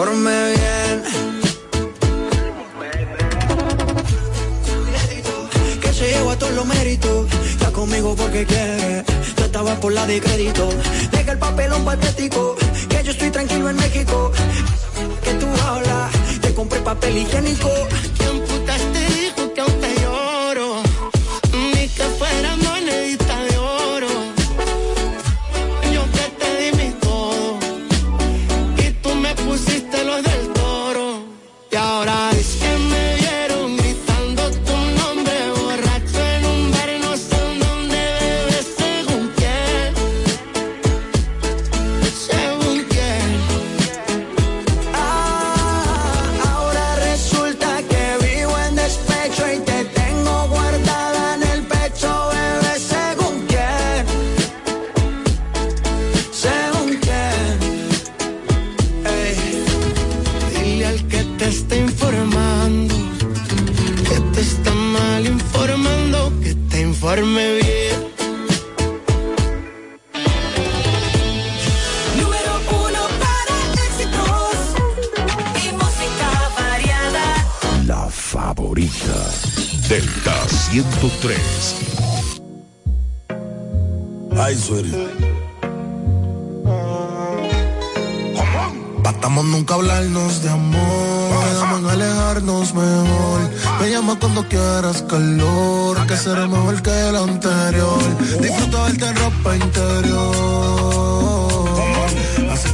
que te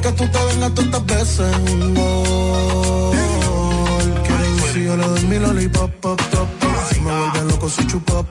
que tú te vengas tantas veces un gol. Que si yo le doy mi lollipop, pop, pop, pop. Si me vuelve loco si chupa,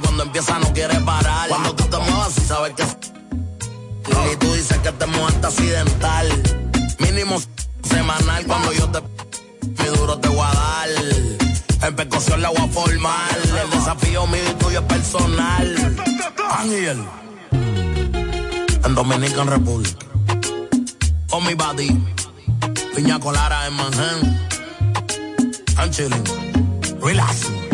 cuando empieza no quiere parar. Cuando tú te muevas y sabes que. Y tú dices que te mueves accidental. Mínimo semanal cuando yo te. Mi duro te voy a dar. En percusión la voy a formar. El desafío mío y tuyo es personal. Ángel. En Dominican República. Oh, mi body. Piña Colara en Manhattan. I'm chilling. Relaxing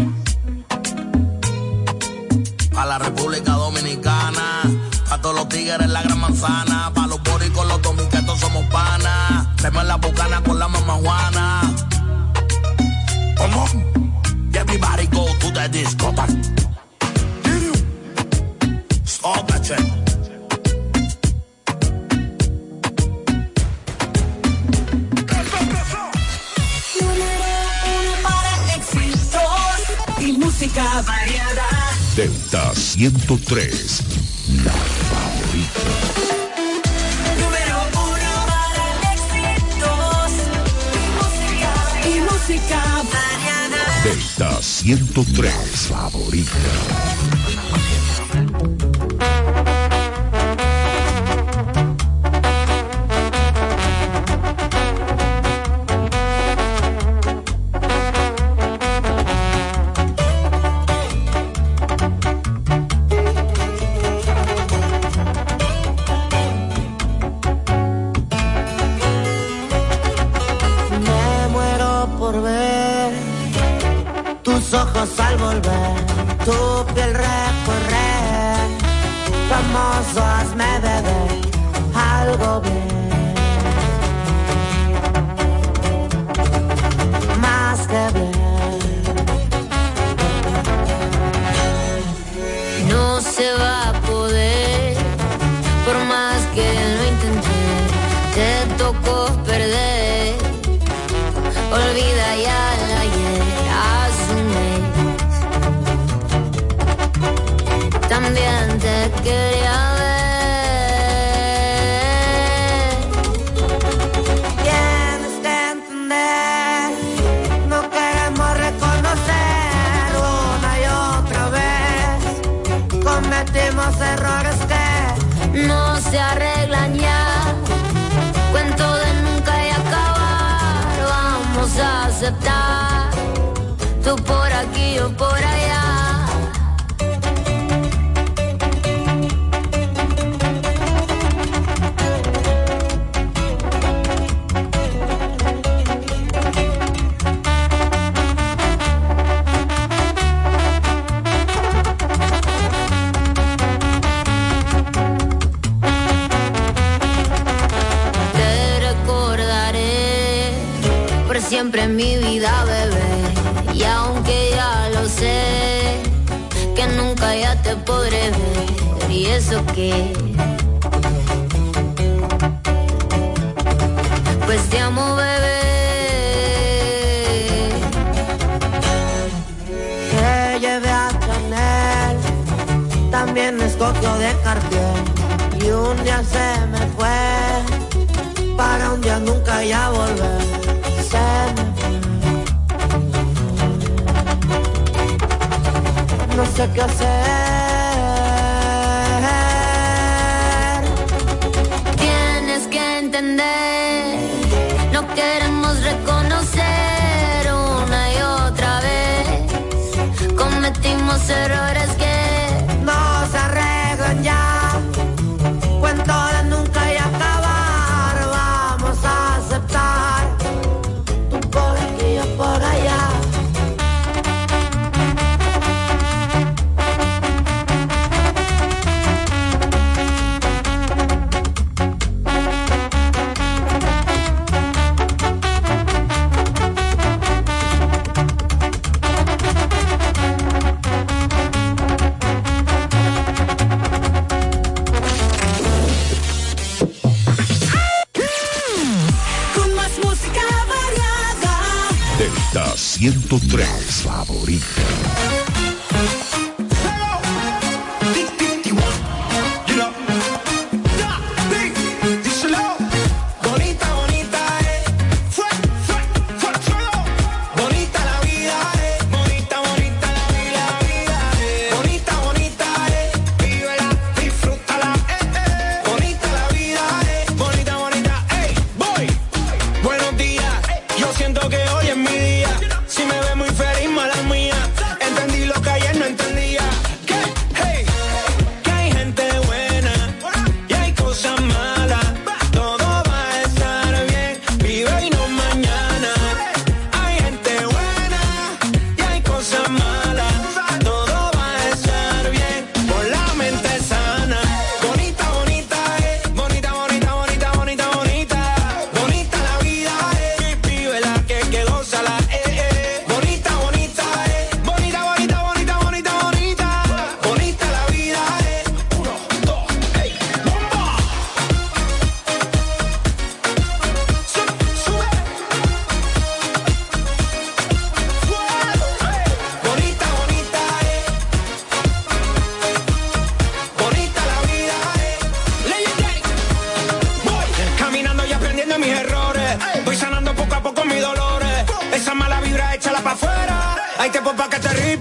a la República Dominicana, a todos los tigres la gran manzana, pa' los boris con los dominicanos somos panas, tenemos la bucana con la mamá Juana. Come on, everybody go to the disco. Stop that música variada. Delta 103, la favorita. Número uno para éxitos y música, y música variada. Delta 103, favorita. Bien te quería ver. Bien estén no queremos reconocer. Una y otra vez, cometimos errores que no se arreglan ya. Cuento de nunca y acabar, vamos a aceptar. Tú por aquí o por allá. mi vida, bebé. Y aunque ya lo sé, que nunca ya te podré ver. ¿Y eso qué? Pues te amo, bebé. Que lleve a Chanel, también escogió de Cartier. Y un día se me fue, para un día nunca ya volver sé qué hacer. Tienes que entender, no queremos reconocer una y otra vez. Cometimos errores. Hay tiempo pa' que te ríes,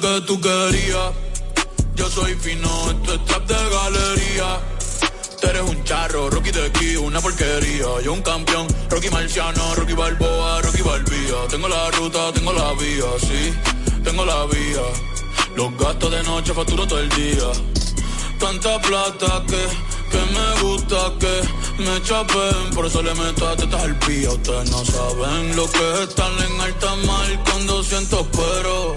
que tú querías. Yo soy fino, esto es trap de galería. Tú eres un charro, Rocky de aquí, una porquería. Yo un campeón, Rocky Marciano, Rocky Balboa, Rocky Balbía. Tengo la ruta, tengo la vía, sí, tengo la vía. Los gastos de noche facturo todo el día. Tanta plata que, que me gusta que me chapen. Por eso le meto a tetas al pía. Ustedes no saben lo que es estar en alta mar con 200 pero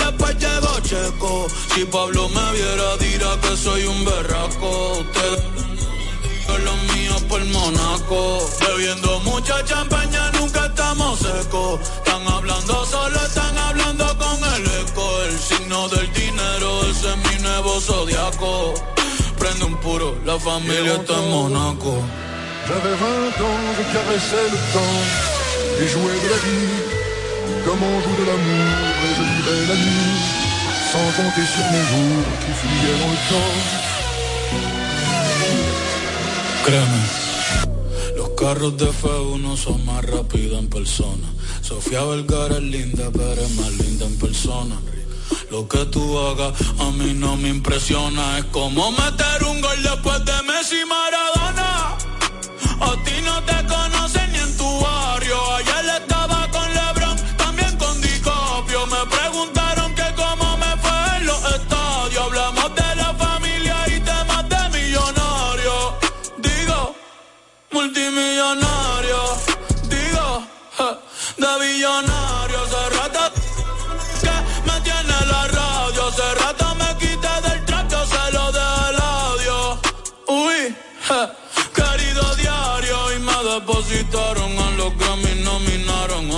después llegó Checo. Si Pablo me viera, dirá que soy un berraco. Ustedes los míos por Monaco. Bebiendo mucha champaña, nunca estamos secos. Están hablando solo, están hablando con el eco. El signo del dinero, ese es mi nuevo zodiaco. Prende un puro, la familia está en Monaco. J'avais 20 ans, je caressais le temps et jouais de la vie comme on joue de l'amour et je vivais la nuit sans compter sur mes jours qui fuyaient dans le temps. Créeme, los carros de F1 son más rápidos en persona. Sofía Vergara es linda, pero es más linda en persona. Lo que tú hagas a mí no me impresiona. Es como meter un gol después de Messi Maradona.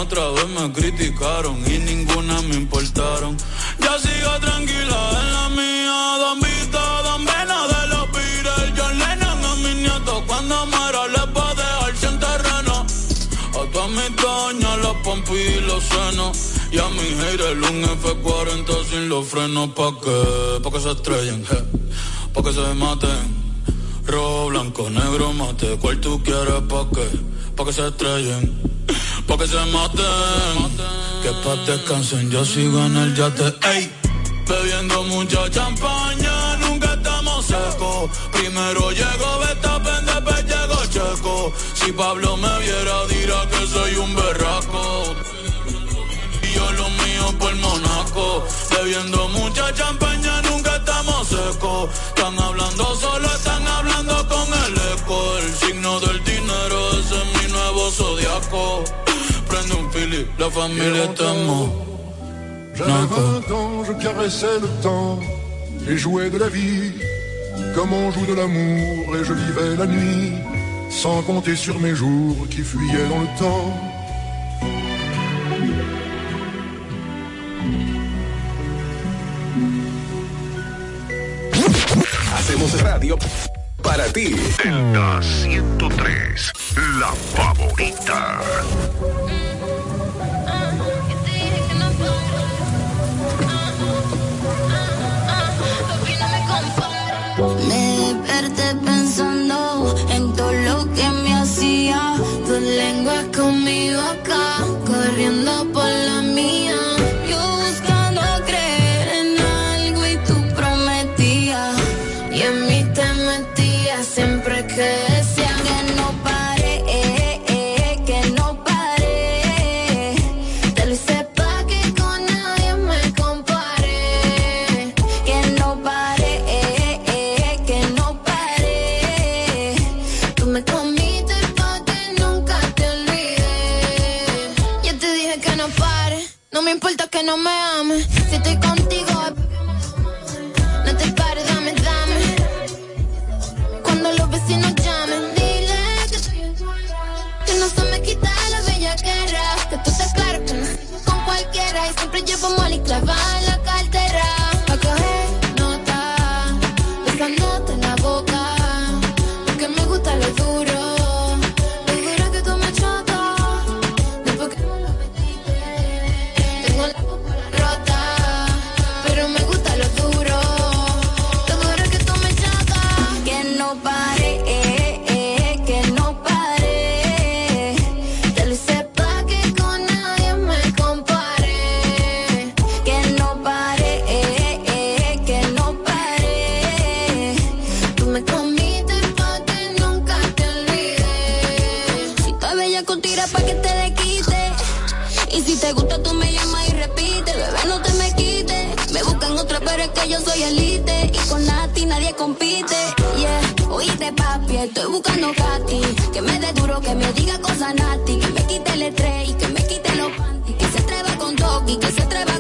otra vez me criticaron y ninguna me importaron. Ya sigo tranquila en la mía, don Vito, don Vena de los Beatles. John Lennon a mis nietos cuando muera les va a dejar sin terreno. A todas mis doñas los pompis y los senos. Y a mi haters un F40 sin los frenos pa' que, pa' que se estrellen, pa' que se maten. Rojo, blanco, negro, mate, Cuál tú quieres pa' qué? pa' que se estrellen pa' que se maten. Que pa' descansen, yo sigo en el yate. Ey, bebiendo mucha champaña, nunca estamos secos. Primero llego, beta, después llego checo. Si Pablo me viera, dirá que soy un berraco. Y yo lo mío por Monaco, bebiendo mucho J'avais vingt ans, je caressais le temps et jouais de la vie, comme on joue de l'amour, et je vivais la nuit, sans compter sur mes jours qui fuyaient dans le temps. Hacemos radio para ti. Delta 103, la favorita. que te le quite. Y si te gusta, tú me llamas y repite, bebé, no te me quites. Me buscan otra, pero es que yo soy elite. Y con Nati nadie compite. Yeah, oíste, papi, estoy buscando Katy. Que me dé duro, que me diga cosas Nati. Que me quite el estrés y que me quite los panties. Que se atreva con Toki, que se atreva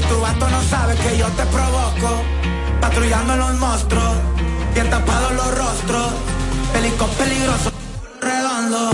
y tu vato no sabe que yo te provoco. Patrullando los monstruos, bien tapados los rostros. Pelicos peligroso, redondo.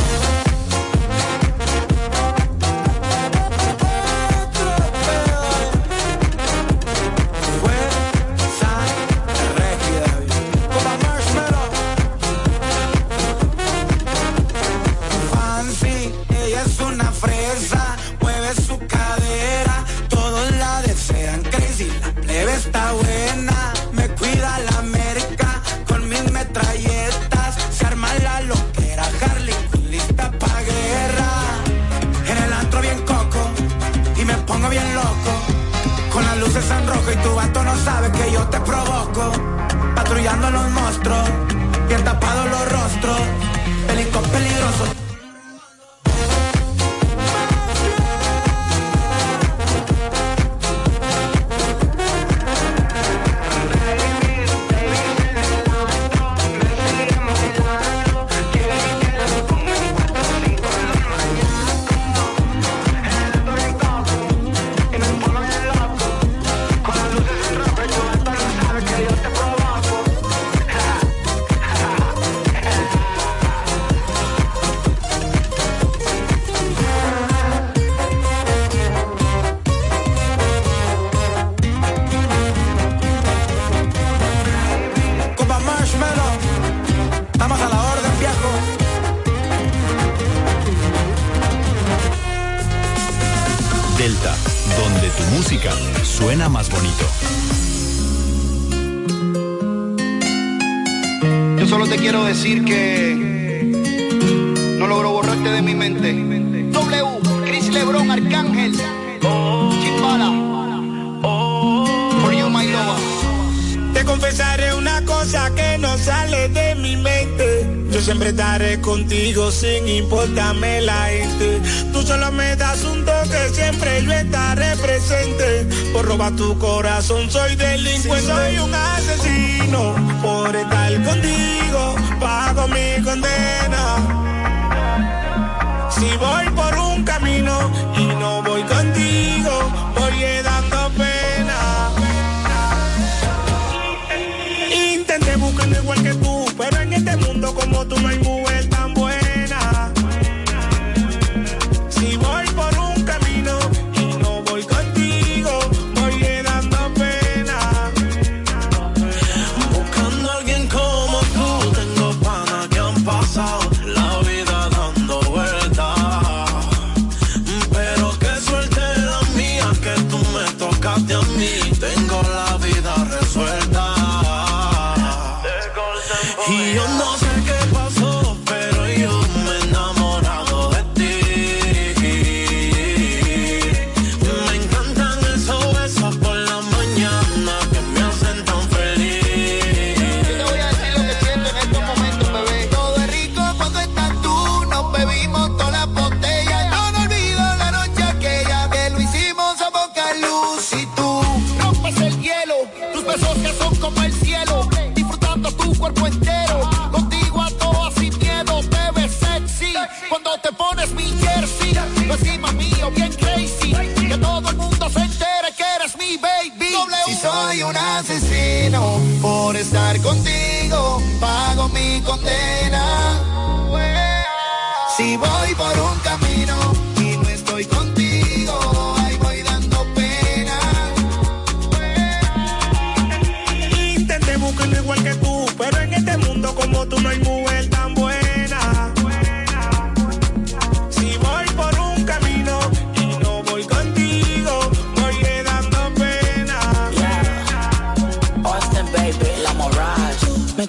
Sin importarme la gente. Tú solo me das un toque, siempre yo estaré presente. Por robar tu corazón soy delincuente, soy un asesino. Por estar contigo, pago mi condena. Si voy por un camino y no voy contigo, voy pena. tú me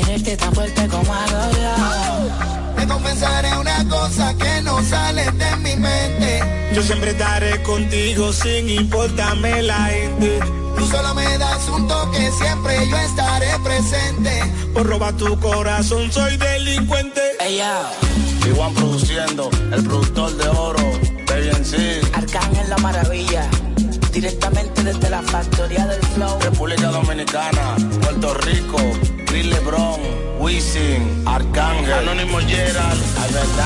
quererte tan fuerte como hago yo. Te confesaré una cosa que no sale de mi mente Yo siempre estaré contigo sin importarme la gente. Tú solo me das un toque, siempre yo estaré presente. Por robar tu corazón soy delincuente. Ella, Iguan produciendo, el productor de oro, Baby sí. Arcángel la maravilla, directamente desde la factoría del flow. República Dominicana, Puerto Rico, Chris Lebron, Wisin, Arcángel, Anónimo Gerald,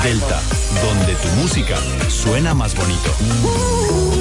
Delta, donde tu música suena más bonito. Delta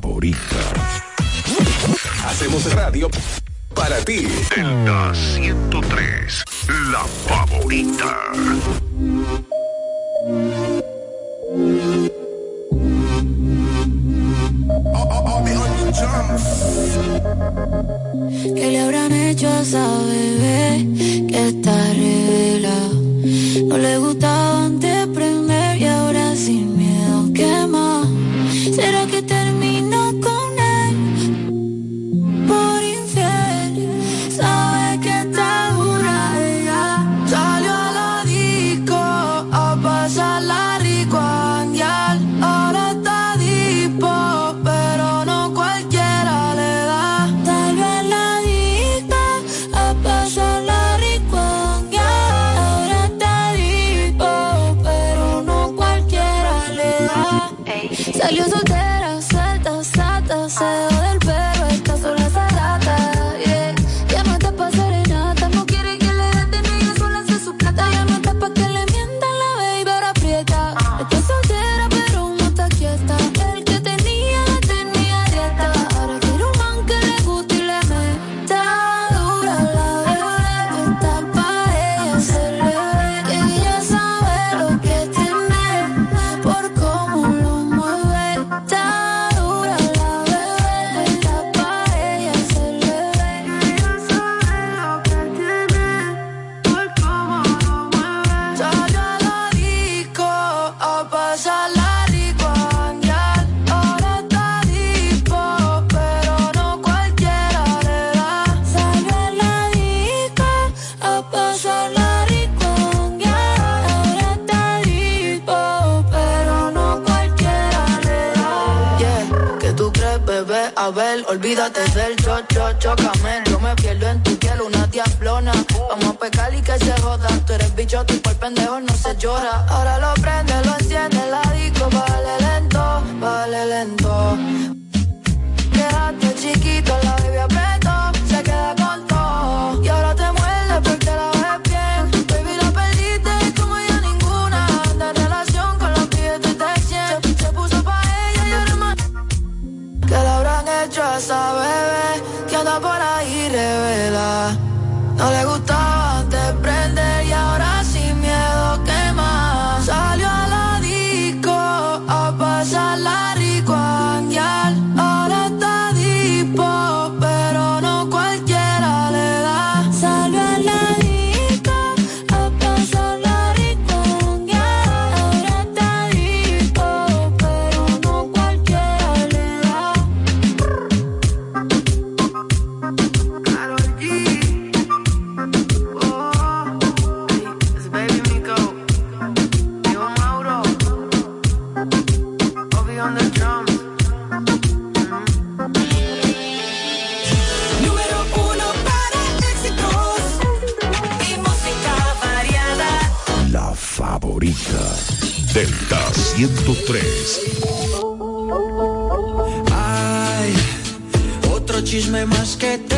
favorita. Hacemos radio para ti. Delta 103, la favorita. ¿Qué le habrán hecho a esa bebé? Abel, olvídate del cho, cho, chocame. Yo me pierdo en tu piel, una diablona. Vamos a pecar y que se joda. Tú eres bicho, tú por pendejo no se llora. Ahora lo prende, lo enciende, la disco, vale lento, vale lento. Quédate chiquito, la bebé aprende. no le gusta. problemas que te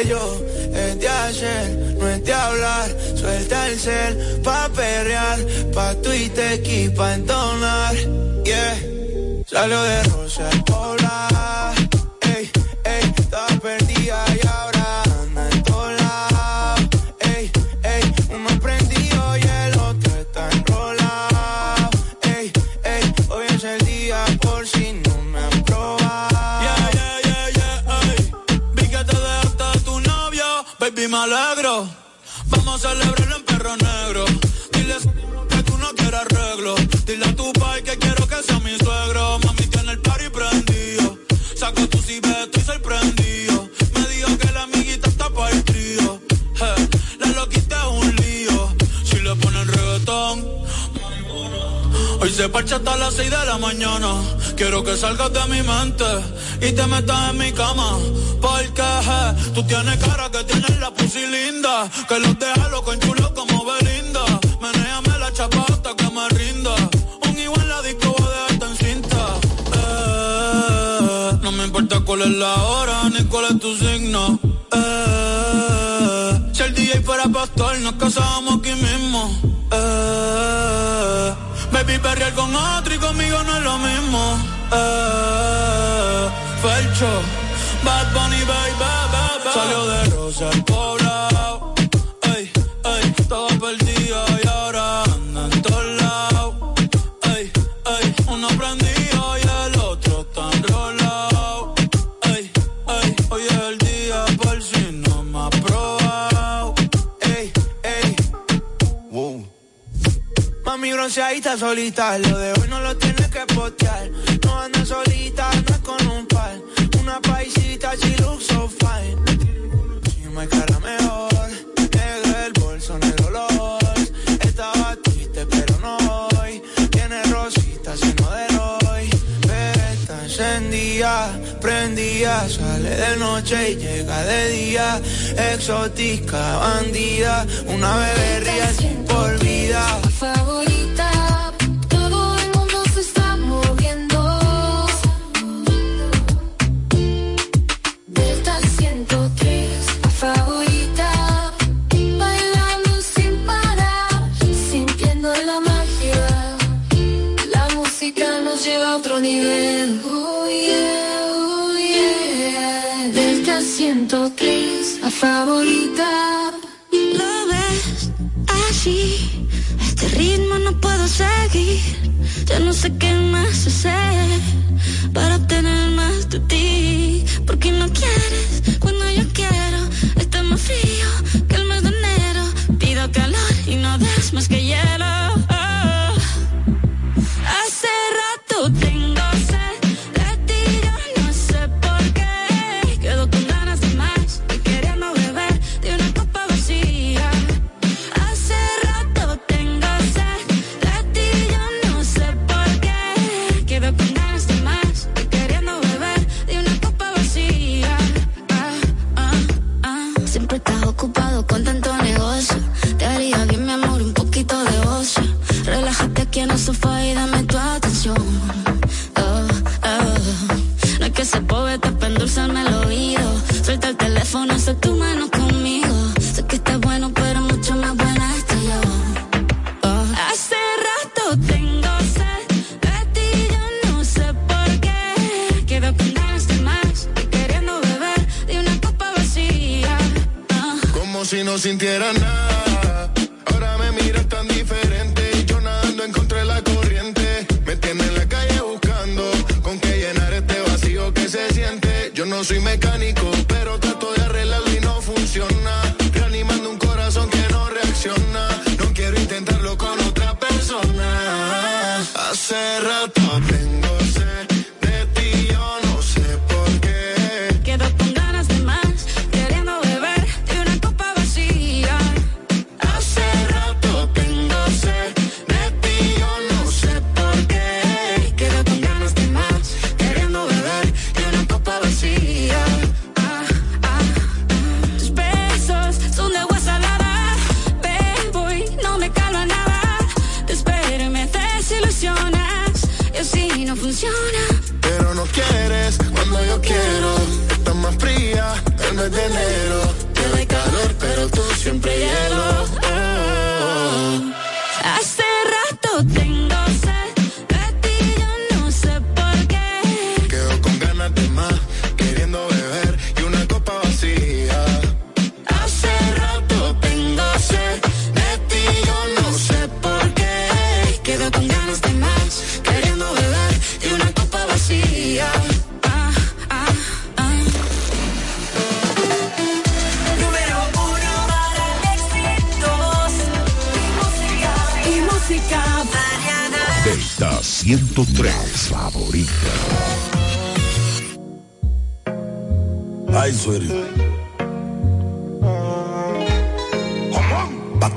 cuello es de ayer, no es de hablar. Suelta el cel pa' perrear, pa' tuitear y pa' entonar. Yeah, salió de Rosa Pola celebrar en perro negro. se parcha hasta las 6 de la mañana. Quiero que salgas de mi mente y te metas en mi cama. Porque je, tú tienes cara que tienes la pussy linda. Que los deja loco en chulo como Belinda. Menéame la chapa hasta que me rinda. Un igual la disco va a dejarte en cinta. Eh, no me importa cuál es la hora ni cuál es tu signo. Eh, si el DJ fuera pastor, nos casábamos aquí mismo perrear con otro y conmigo no es lo mismo. Eh, Felcho, Bad Bunny, baby, baby. Salió de Rosa entonces ahí está solita. Lo de hoy no lo tienes que postear. No anda solita, no es con un par. Una paisita, she fine. Si me cara mejor, negro el bolso, en el dolor. Estaba triste, pero no hoy. Tiene rosita, sin modelo encendía, prendía, sale de noche y llega de día, exótica, bandida, una bebé ría por vida. favorita. Lo ves así, este ritmo no puedo seguir. Ya no sé qué más hacer para obtener más de ti. Porque no quieres cuando yo quiero.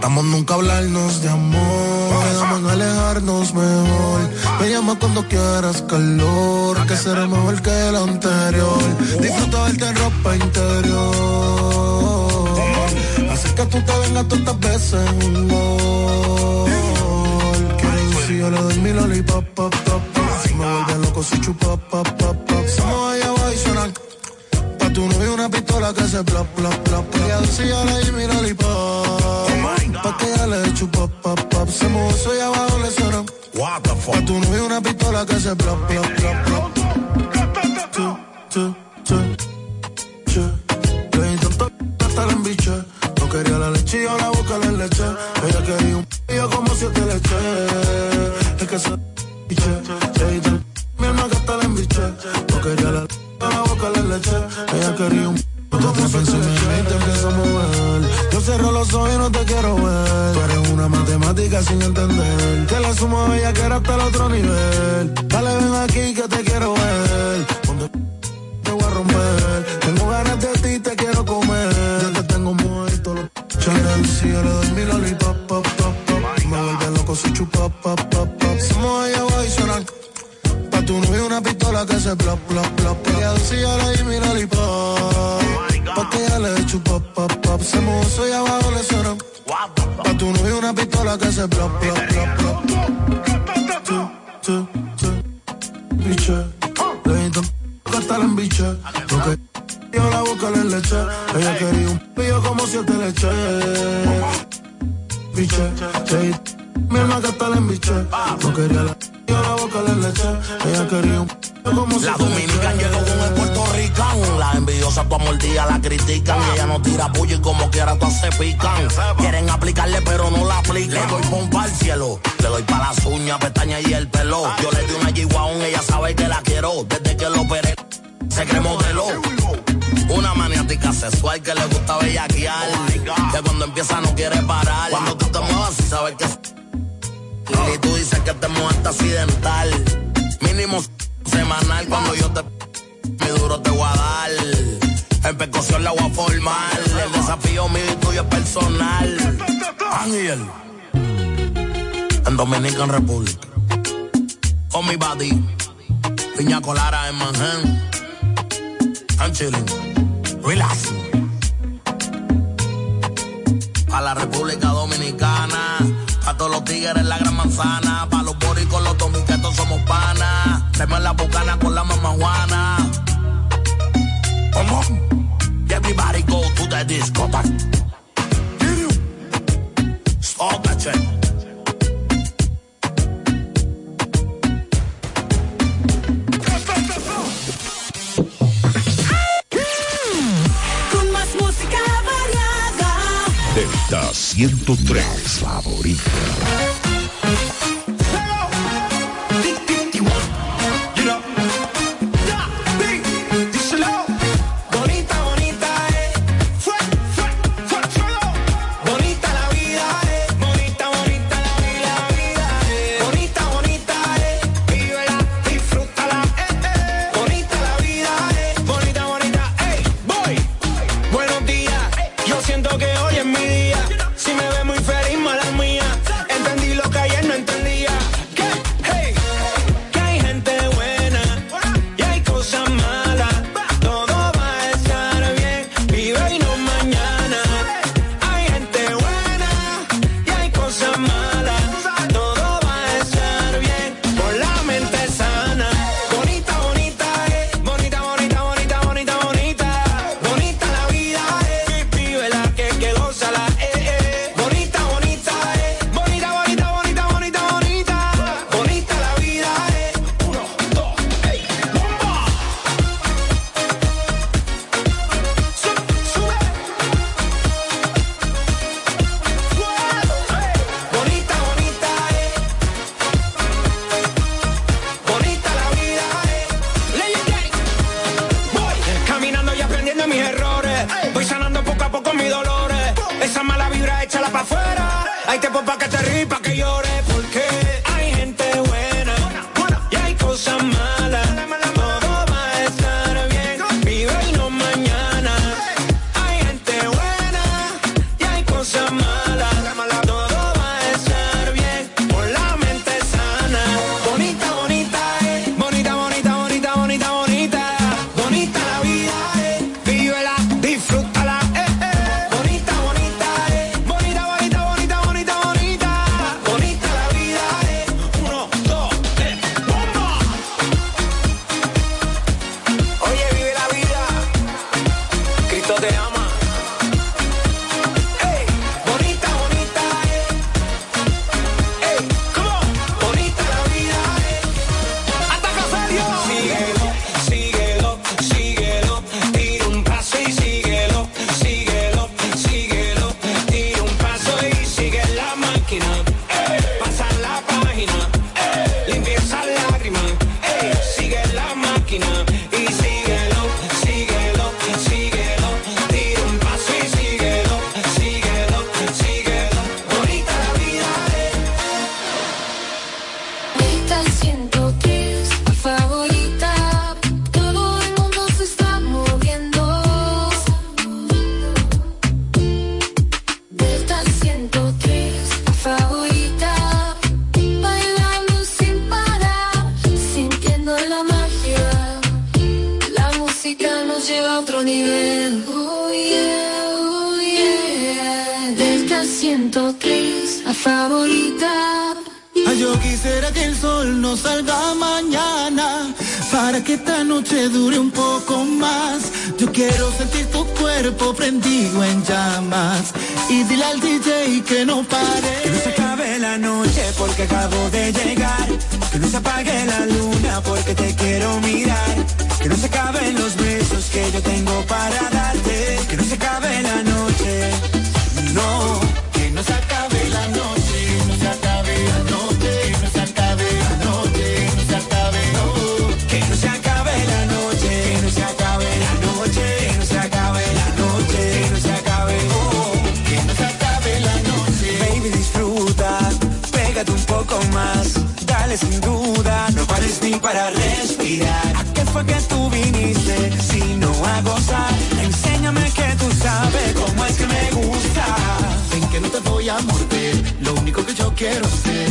Batamos nunca hablarnos de amor. Quedamos en alejarnos mejor. Me llama cuando quieras calor. Que será mejor que el anterior. Disfruta verte en ropa interior. Así que tú te vengas todas estas veces en un gol. Quiero si yo le doy mi lollipop, pop, pop, pop. Si me vuelve loco si chupa, pop, pop, pop. Somos allá abajo y suenan Pa' tu novio una pistola que se plop, plop, plop. Ella decía le di mi lollipop. Pa' que ella le chupa, pop, pop. Se movió eso y abajo le suena. What the fuck? Pa' tu novio una pistola que se plop, plop, plop, plop. Tu, tu, tu, tu. Le tanto hasta la embiché. No quería la leche y ahora boca la leche. Ella quería un p- y yo como siete leche. Es que se biche. Le tanto mi alma que hasta la embiché. No quería la leche a la boca la leche. Ella quería un p- tú te piensas en mí y te empiezo a mover. Yo cierro los ojos y no te quiero ver. Tú eres una matemática sin entender. Que la suma bella que era hasta el otro nivel. Dale, ven aquí que te quiero ver. Ponte te voy a romper. Tengo ganas de ti, te quiero comer. Yo te tengo muerto los channel. Si yo le doy mi lollipop, pop, pop, pop. Me vuelve loco si chupa, pop, pop, pop. Somos allá abajo y suenan Pa' tu novio una pistola que se plop, plop, plop. Ella decía le di mi lollipop. Pa' que ella le chupa, pop, pop. Se movió y abajo le suena. Pa' tu novio una pistola que se plop, plop, plop. Tu, tu, tu, biche. Le que hasta la embiche. Porque yo la boca le leche. Ella quería un pillo como siete leche. Biche, mi alma que hasta la embiche. No quería la yo la boca le leche. Ella quería un como La siete dominican leche. llegó con el puertorricán. Las envidiosas tu mordida la critican. Y ella no tira puño y como quiera todas se pican. Quieren aplicarle pero no la aplican. Le doy pompa al cielo. Le doy pa' las uñas, pestañas y el pelo. Yo le di una G-Wagon, ella sabe que la quiero. Desde que lo operé, se cree modelo. Una maniática sexual que le gusta bellaquear. Que cuando empieza no quiere parar. Cuando tú te muevas sabes que y tú dices que te muerta accidental. Mínimo semanal cuando yo te mi duro te voy a dar. En percusión la voy a formar. El desafío mío y tuyo es personal. Ángel. En Dominican Republic. Con mi body. Piña Colara en Manhattan. I'm chilling. Relax. A la República los tigres la gran manzana. Pa' los boricos, los dominicanos somos panas. Tenemos la bucana con la mamá Juana. Come on. Everybody go to the discotheque. Stop that shit. 103, favorita. Al DJ que no pare. Que no se acabe la noche porque acabo de llegar. Que no se apague la luna porque te quiero mirar. Que no se acaben los besos que yo tengo para darte. Quiero. hacer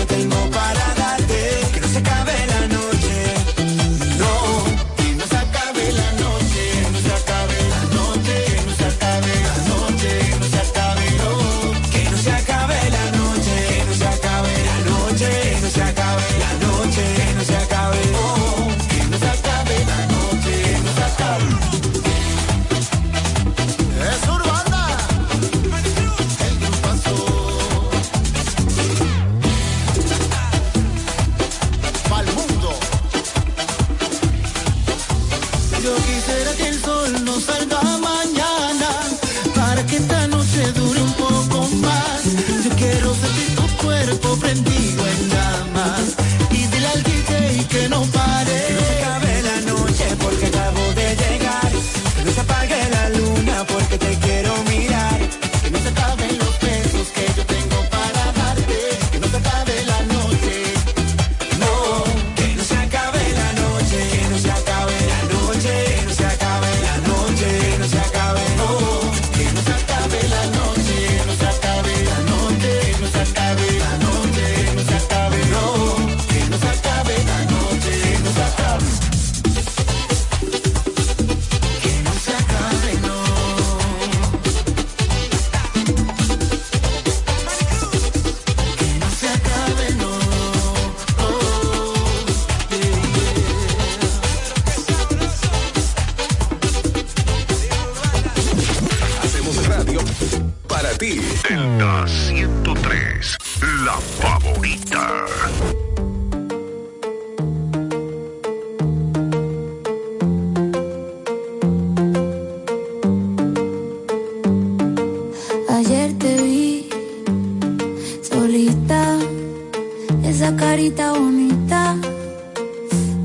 yo tengo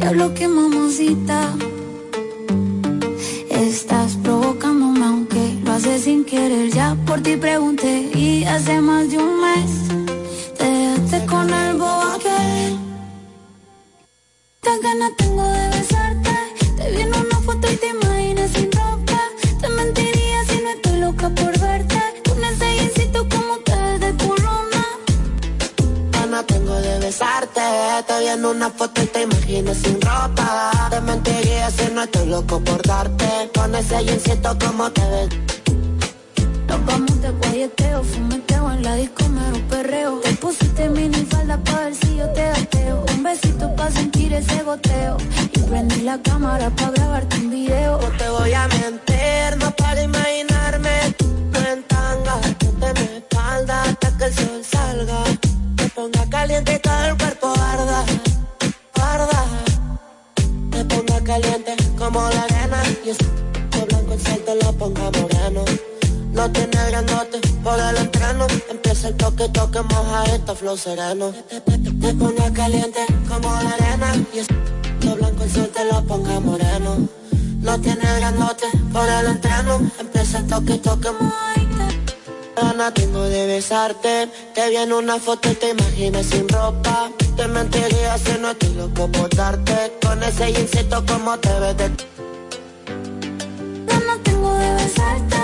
diablo que mamacita. Estás provocándome aunque lo haces sin querer. Ya por ti pregunté y hace más de un mes te dejaste con el bobo aquel. Tan ganas tengo de besarte. Te vi en una foto y te imaginas sin ropa. Te mentiría si no estoy loca por besarte. Te vi en una foto y te imaginas sin ropa. Te mentiría si no estoy loco por darte. Con ese jeansito como te ves. Nos vamos de guayeteo, fumeteo en la disco, mero perreo. Te pusiste mini falda pa' ver si yo te gateo. Un besito pa' sentir ese goteo. Y prendí la cámara pa' grabarte un video. No te voy a mentir, no para imaginarme tú en tanga. Ponte mi espalda hasta que el sol salga. Ponga caliente y todo el cuerpo arda, arda. Te ponga caliente como la arena. Y es blanco el sol te lo ponga moreno. No tiene el grandote por el entreno. Empieza el toque, toque, moja esto, flow sereno. Te, ponga caliente como la arena. Y es blanco el sol te lo ponga moreno. No tiene el grandote por el entreno. Empieza el toque, toque, moja Gana tengo de besarte. Te vi en una foto y te imaginé sin ropa. Te mentiría si no estoy loco por darte. Con ese insecto como te ves de No tengo de besarte.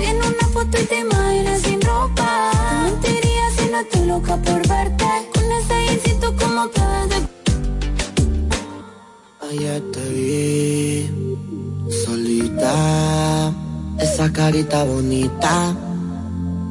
Vi en una foto y te imaginé sin ropa. Te mentiría si no estoy loca por verte. Con ese insecto como te ves de Ayer te vi solita, esa carita bonita,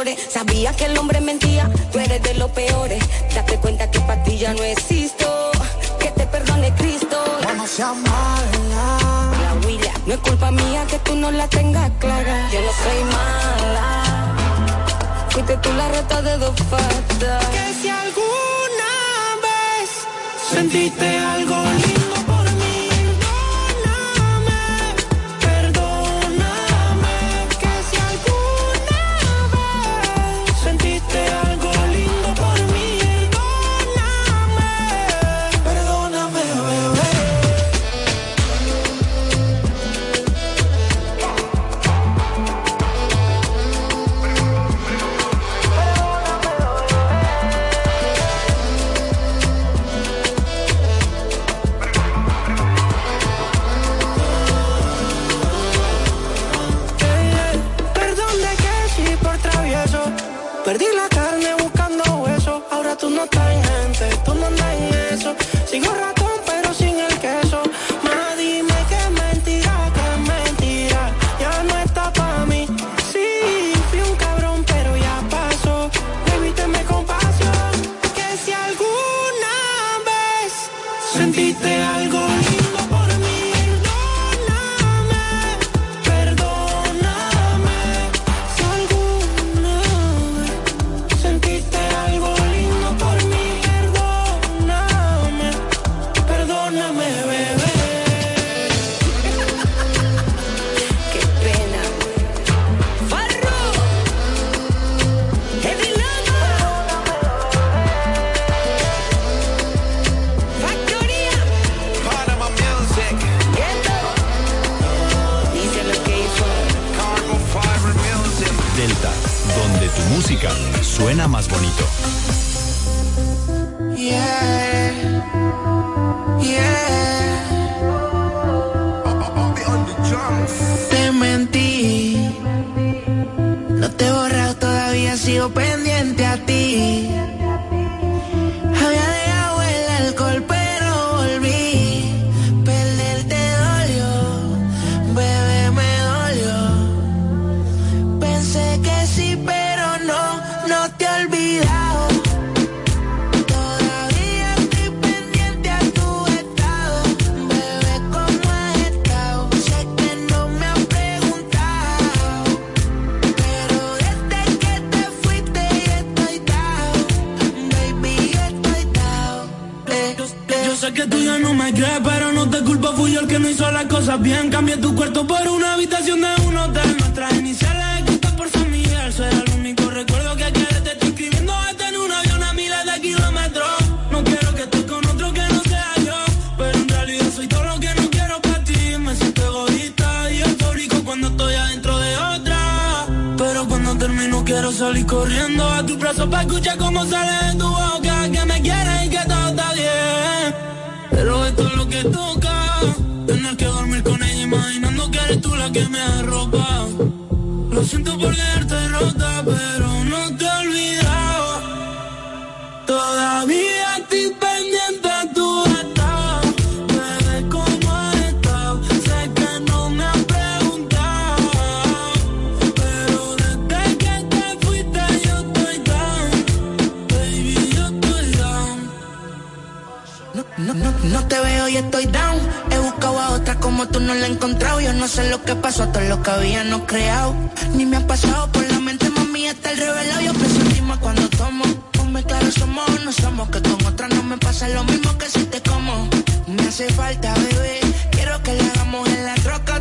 Sabía que el hombre mentía, tú eres de los peores. Date cuenta que para ti ya no existo. Que te perdone Cristo. No seas mala. La huila, no es culpa mía que tú no la tengas clara. Yo no soy mala. Fuiste tú la rata de dos patas. Que si alguna vez sentiste algo lindo No te veo y estoy down. He buscado a otra como tú no la he encontrado. Yo no sé lo que pasó, todo lo que había no creado. Ni me ha pasado por la mente, mami, está el revelado. Yo pienso encima cuando tomo. Ponme claro, somos o no somos. Que con otra no me pasa lo mismo que si te como. Me hace falta, bebé. Quiero que la hagamos en la troca